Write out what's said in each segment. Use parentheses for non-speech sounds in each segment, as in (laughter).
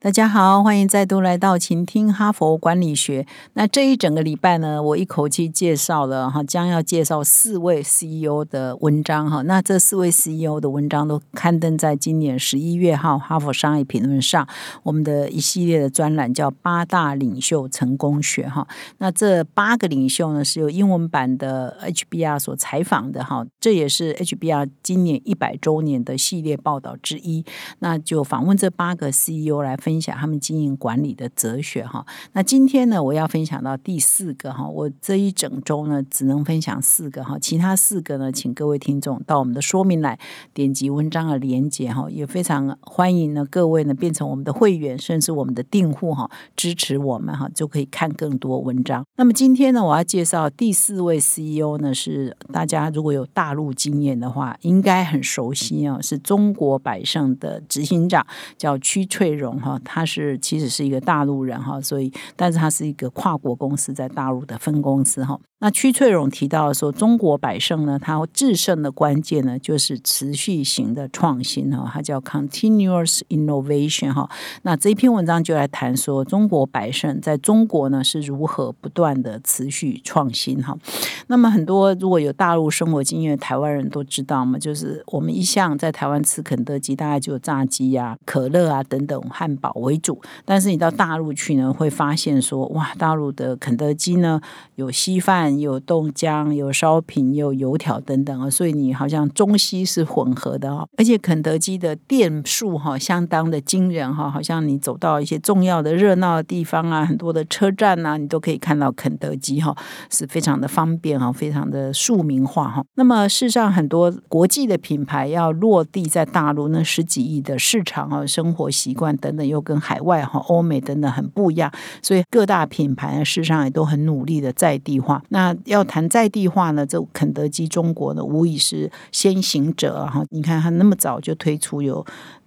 大家好，欢迎再度来到请听哈佛管理学。那这一整个礼拜呢，我一口气介绍了哈，将要介绍四位 CEO 的文章哈。那这四位 CEO 的文章都刊登在今年十一月号《哈佛商业评论》上，我们的一系列的专栏叫“八大领袖成功学”哈。那这八个领袖呢，是由英文版的 HBR 所采访的哈，这也是 HBR 今年一百周年的系列报道之一。那就访问这八个 CEO 来。分享他们经营管理的哲学哈。那今天呢，我要分享到第四个哈。我这一整周呢，只能分享四个哈，其他四个呢，请各位听众到我们的说明来点击文章的连接哈。也非常欢迎呢，各位呢变成我们的会员，甚至我们的订户哈，支持我们哈，就可以看更多文章。那么今天呢，我要介绍第四位 CEO 呢，是大家如果有大陆经验的话，应该很熟悉啊，是中国百盛的执行长，叫屈翠荣哈。他是其实是一个大陆人哈，所以但是他是一个跨国公司在大陆的分公司哈。那屈翠荣提到说，中国百胜呢，它制胜的关键呢，就是持续型的创新哈，它叫 continuous innovation 哈。那这一篇文章就来谈说，中国百胜在中国呢是如何不断的持续创新哈。那么很多如果有大陆生活经验的台湾人都知道嘛，就是我们一向在台湾吃肯德基，大概就炸鸡呀、可乐啊等等汉堡为主。但是你到大陆去呢，会发现说，哇，大陆的肯德基呢有稀饭。有豆浆，有烧饼，有油条等等啊，所以你好像中西是混合的哦。而且肯德基的店数哈相当的惊人哈，好像你走到一些重要的热闹的地方啊，很多的车站呐，你都可以看到肯德基哈，是非常的方便哈，非常的庶民化哈。那么事实上，很多国际的品牌要落地在大陆那十几亿的市场啊，生活习惯等等又跟海外哈、欧美等等很不一样，所以各大品牌事实上也都很努力的在地化。那那要谈在地化呢，这肯德基中国呢，无疑是先行者哈。你看，他那么早就推出有。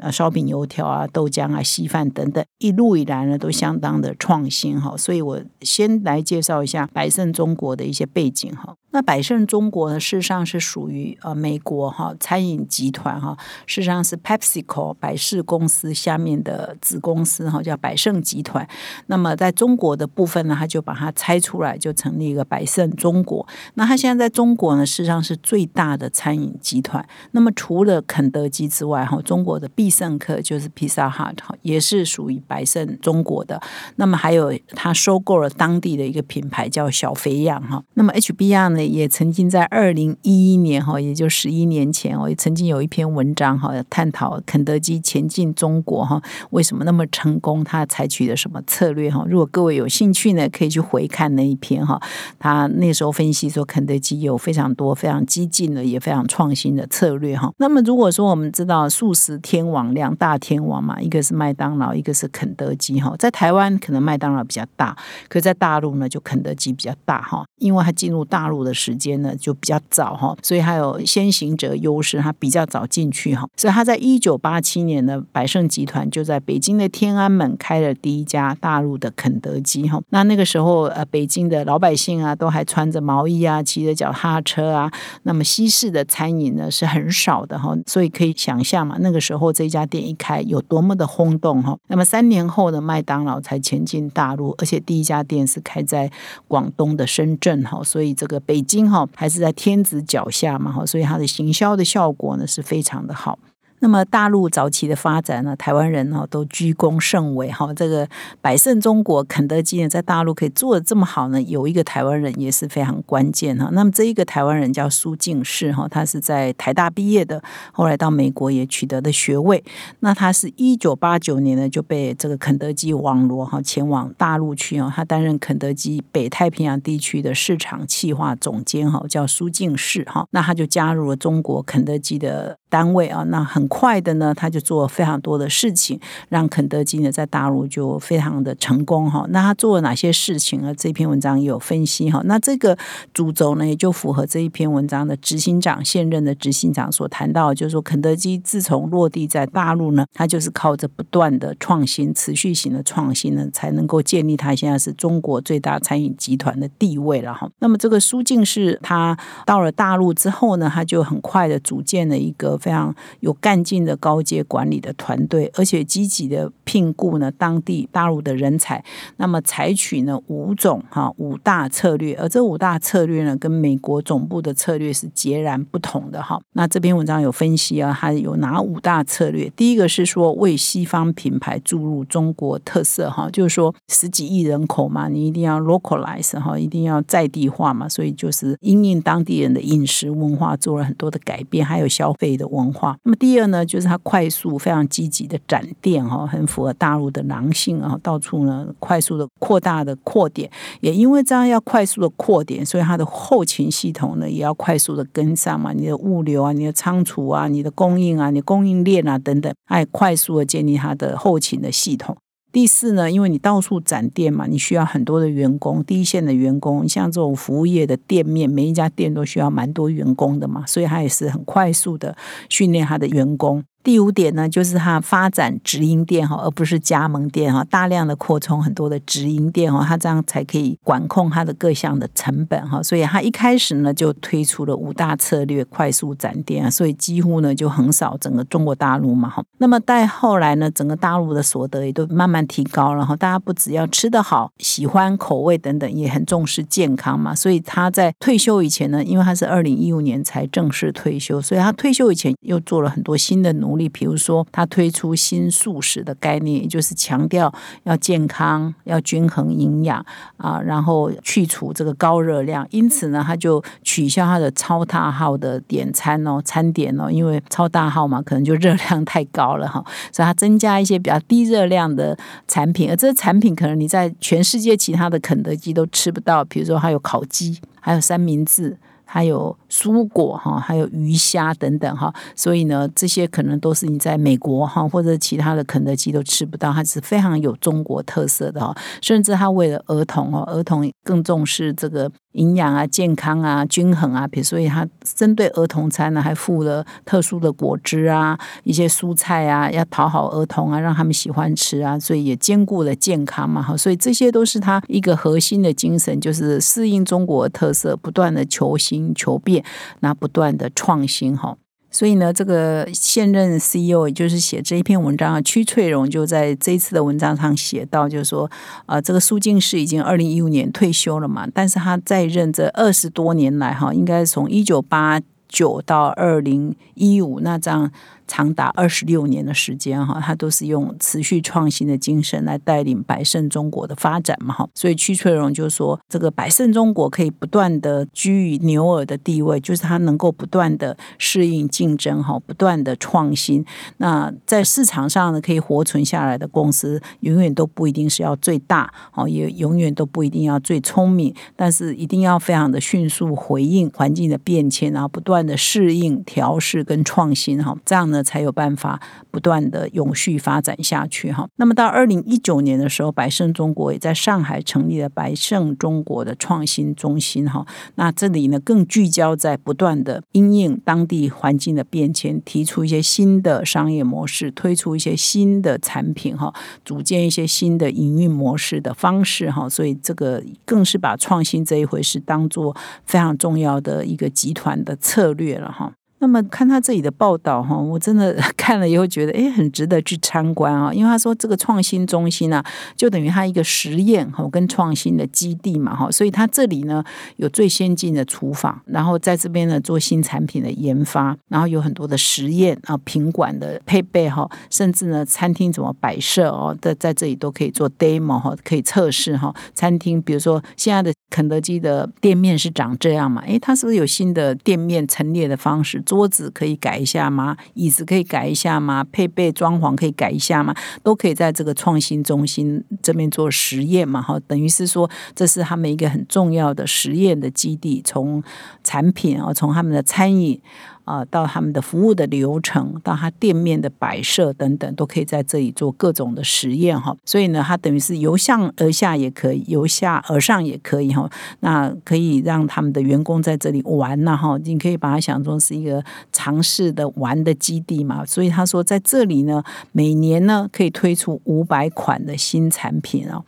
啊，烧饼、油条啊，豆浆啊，稀饭等等，一路以来呢，都相当的创新哈。所以我先来介绍一下百胜中国的一些背景哈。那百胜中国呢，事实上是属于呃美国哈餐饮集团哈，事实上是 PepsiCo 百事公司下面的子公司哈，叫百胜集团。那么在中国的部分呢，他就把它拆出来，就成立一个百胜中国。那他现在在中国呢，事实上是最大的餐饮集团。那么除了肯德基之外哈，中国的必必胜客就是披萨哈，也是属于百胜中国的。那么还有，他收购了当地的一个品牌叫小肥羊哈。那么 HBR 呢，也曾经在二零一一年哈，也就十一年前哦，也曾经有一篇文章哈，探讨肯德基前进中国哈，为什么那么成功？他采取的什么策略哈？如果各位有兴趣呢，可以去回看那一篇哈。他那时候分析说，肯德基有非常多非常激进的，也非常创新的策略哈。那么如果说我们知道素食天。两大天王嘛，一个是麦当劳，一个是肯德基哈。在台湾可能麦当劳比较大，可在大陆呢就肯德基比较大哈。因为它进入大陆的时间呢就比较早哈，所以它有先行者优势，它比较早进去哈。所以它在一九八七年的百盛集团就在北京的天安门开了第一家大陆的肯德基哈。那那个时候呃，北京的老百姓啊都还穿着毛衣啊，骑着脚踏车啊，那么西式的餐饮呢是很少的哈。所以可以想象嘛，那个时候这。这家店一开有多么的轰动哈，那么三年后的麦当劳才前进大陆，而且第一家店是开在广东的深圳哈，所以这个北京哈还是在天子脚下嘛哈，所以它的行销的效果呢是非常的好。那么大陆早期的发展呢，台湾人呢都居功甚伟哈。这个百胜中国、肯德基呢，在大陆可以做的这么好呢，有一个台湾人也是非常关键哈。那么这一个台湾人叫苏敬世哈，他是在台大毕业的，后来到美国也取得了学位。那他是一九八九年呢就被这个肯德基网罗哈前往大陆去哦，他担任肯德基北太平洋地区的市场企划总监哈，叫苏敬世哈。那他就加入了中国肯德基的。单位啊。那很快的呢，他就做了非常多的事情，让肯德基呢在大陆就非常的成功哈。那他做了哪些事情呢？这篇文章也有分析哈。那这个主轴呢，也就符合这一篇文章的执行长现任的执行长所谈到，就是说肯德基自从落地在大陆呢，他就是靠着不断的创新、持续性的创新呢，才能够建立他现在是中国最大餐饮集团的地位了哈。那么这个苏静是他到了大陆之后呢，他就很快的组建了一个非常有干劲的高阶管理的团队，而且积极的聘雇呢当地大陆的人才。那么采取呢五种哈五大策略，而这五大策略呢跟美国总部的策略是截然不同的哈。那这篇文章有分析啊，它有哪五大策略？第一个是说为西方品牌注入中国特色哈，就是说十几亿人口嘛，你一定要 localize 哈，一定要在地化嘛，所以就是因应当地人的饮食文化做了很多的改变，还有消费的文化。那么第二呢，就是它快速非常积极的展店哈，很符合大陆的狼性啊，到处呢快速的扩大的扩点，也因为这样要快速的扩点，所以它的后勤系统呢也要快速的跟上嘛，你的物流啊，你的仓储啊，你的供应啊，你供应链啊等等，哎快速的建立它的后勤的系统。第四呢，因为你到处展店嘛，你需要很多的员工，第一线的员工，像这种服务业的店面，每一家店都需要蛮多员工的嘛，所以他也是很快速的训练他的员工。第五点呢，就是它发展直营店哈，而不是加盟店哈，大量的扩充很多的直营店哈，它这样才可以管控它的各项的成本哈。所以它一开始呢就推出了五大策略，快速展店啊，所以几乎呢就横扫整个中国大陆嘛哈。那么在后来呢，整个大陆的所得也都慢慢提高了哈，大家不只要吃得好，喜欢口味等等，也很重视健康嘛。所以他在退休以前呢，因为他是二零一五年才正式退休，所以他退休以前又做了很多新的努努。力，比如说，他推出新素食的概念，也就是强调要健康、要均衡营养啊，然后去除这个高热量。因此呢，他就取消他的超大号的点餐哦，餐点哦，因为超大号嘛，可能就热量太高了哈，所以他增加一些比较低热量的产品。而这个产品可能你在全世界其他的肯德基都吃不到，比如说还有烤鸡，还有三明治。还有蔬果哈，还有鱼虾等等哈，所以呢，这些可能都是你在美国哈或者其他的肯德基都吃不到，它是非常有中国特色的哈。甚至它为了儿童哦，儿童更重视这个营养啊、健康啊、均衡啊，比如所以它针对儿童餐呢，还附了特殊的果汁啊、一些蔬菜啊，要讨好儿童啊，让他们喜欢吃啊，所以也兼顾了健康嘛哈。所以这些都是它一个核心的精神，就是适应中国特色，不断的求新。求变，那不断的创新哈，所以呢，这个现任 CEO 也就是写这一篇文章啊，屈翠荣就在这一次的文章上写到，就是说，啊，这个苏静是已经二零一五年退休了嘛，但是他在任这二十多年来哈，应该从一九八九到二零一五，那这样。长达二十六年的时间哈，他都是用持续创新的精神来带领百胜中国的发展嘛哈，所以屈翠荣就说，这个百胜中国可以不断的居于牛耳的地位，就是它能够不断的适应竞争哈，不断的创新。那在市场上呢，可以活存下来的公司，永远都不一定是要最大哦，也永远都不一定要最聪明，但是一定要非常的迅速回应环境的变迁，然后不断的适应、调试跟创新哈，这样。那才有办法不断的永续发展下去哈。那么到二零一九年的时候，百胜中国也在上海成立了百胜中国的创新中心哈。那这里呢更聚焦在不断的因应当地环境的变迁，提出一些新的商业模式，推出一些新的产品哈，组建一些新的营运模式的方式哈。所以这个更是把创新这一回事当做非常重要的一个集团的策略了哈。那么看他这里的报道哈，我真的 (laughs) 看了以后觉得哎，很值得去参观啊。因为他说这个创新中心呢，就等于他一个实验哈跟创新的基地嘛哈，所以他这里呢有最先进的厨房，然后在这边呢做新产品的研发，然后有很多的实验啊品管的配备哈，甚至呢餐厅怎么摆设哦，在在这里都可以做 demo 哈，可以测试哈。餐厅比如说现在的肯德基的店面是长这样嘛？诶，它是不是有新的店面陈列的方式？桌子可以改一下吗？椅子可以改一下吗？配备装潢可以改一下吗？都可以在这个创新中心这边做实验嘛？哈，等于是说这是他们一个很重要的实验的基地，从产品啊，从他们的餐饮。啊，到他们的服务的流程，到他店面的摆设等等，都可以在这里做各种的实验哈。所以呢，它等于是由上而下也可以，由下而上也可以哈。那可以让他们的员工在这里玩呐哈。你可以把它想成是一个尝试的玩的基地嘛。所以他说，在这里呢，每年呢可以推出五百款的新产品哦。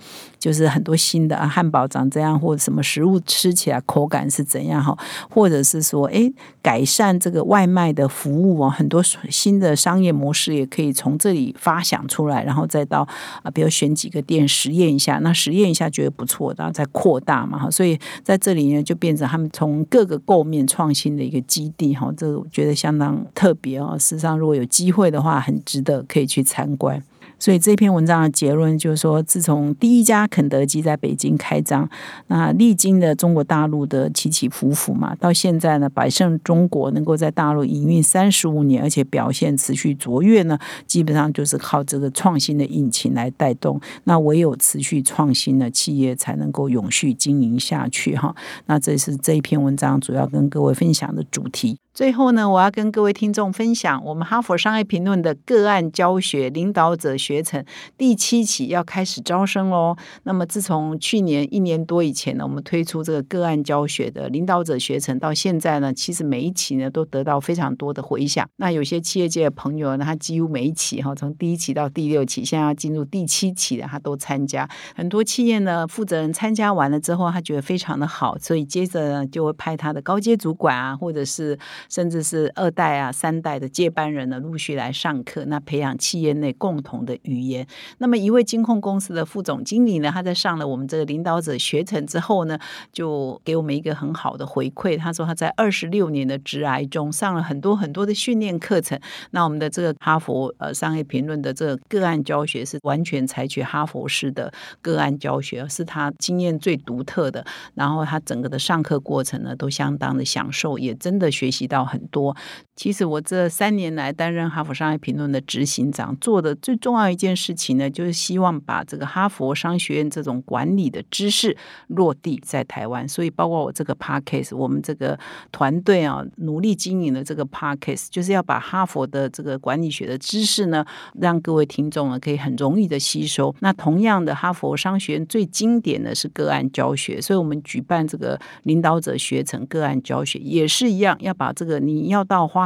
就是很多新的啊，汉堡长这样，或者什么食物吃起来口感是怎样哈，或者是说，哎，改善这个外卖的服务哦，很多新的商业模式也可以从这里发想出来，然后再到啊，比如选几个店实验一下，那实验一下觉得不错，然后再扩大嘛哈，所以在这里呢，就变成他们从各个构面创新的一个基地哈，这我觉得相当特别哦。事实上，如果有机会的话，很值得可以去参观。所以这篇文章的结论就是说，自从第一家肯德基在北京开张，那历经的中国大陆的起起伏伏嘛，到现在呢，百胜中国能够在大陆营运三十五年，而且表现持续卓越呢，基本上就是靠这个创新的引擎来带动。那唯有持续创新的企业才能够永续经营下去哈。那这是这一篇文章主要跟各位分享的主题。最后呢，我要跟各位听众分享我们哈佛商业评论的个案教学领导者学程第七期要开始招生喽。那么自从去年一年多以前呢，我们推出这个个案教学的领导者学程，到现在呢，其实每一期呢都得到非常多的回响。那有些企业界的朋友呢，他几乎每一期哈，从第一期到第六期，现在要进入第七期的，他都参加。很多企业呢，负责人参加完了之后，他觉得非常的好，所以接着呢就会派他的高阶主管啊，或者是甚至是二代啊、三代的接班人呢，陆续来上课，那培养企业内共同的语言。那么一位金控公司的副总经理呢，他在上了我们这个领导者学程之后呢，就给我们一个很好的回馈。他说他在二十六年的职涯中上了很多很多的训练课程。那我们的这个哈佛呃商业评论的这个个案教学是完全采取哈佛式的个案教学，是他经验最独特的。然后他整个的上课过程呢，都相当的享受，也真的学习到。很多，其实我这三年来担任哈佛商业评论的执行长，做的最重要一件事情呢，就是希望把这个哈佛商学院这种管理的知识落地在台湾。所以，包括我这个 podcast，我们这个团队啊，努力经营的这个 podcast，就是要把哈佛的这个管理学的知识呢，让各位听众呢可以很容易的吸收。那同样的，哈佛商学院最经典的是个案教学，所以我们举办这个领导者学成个案教学，也是一样，要把这个。你要到花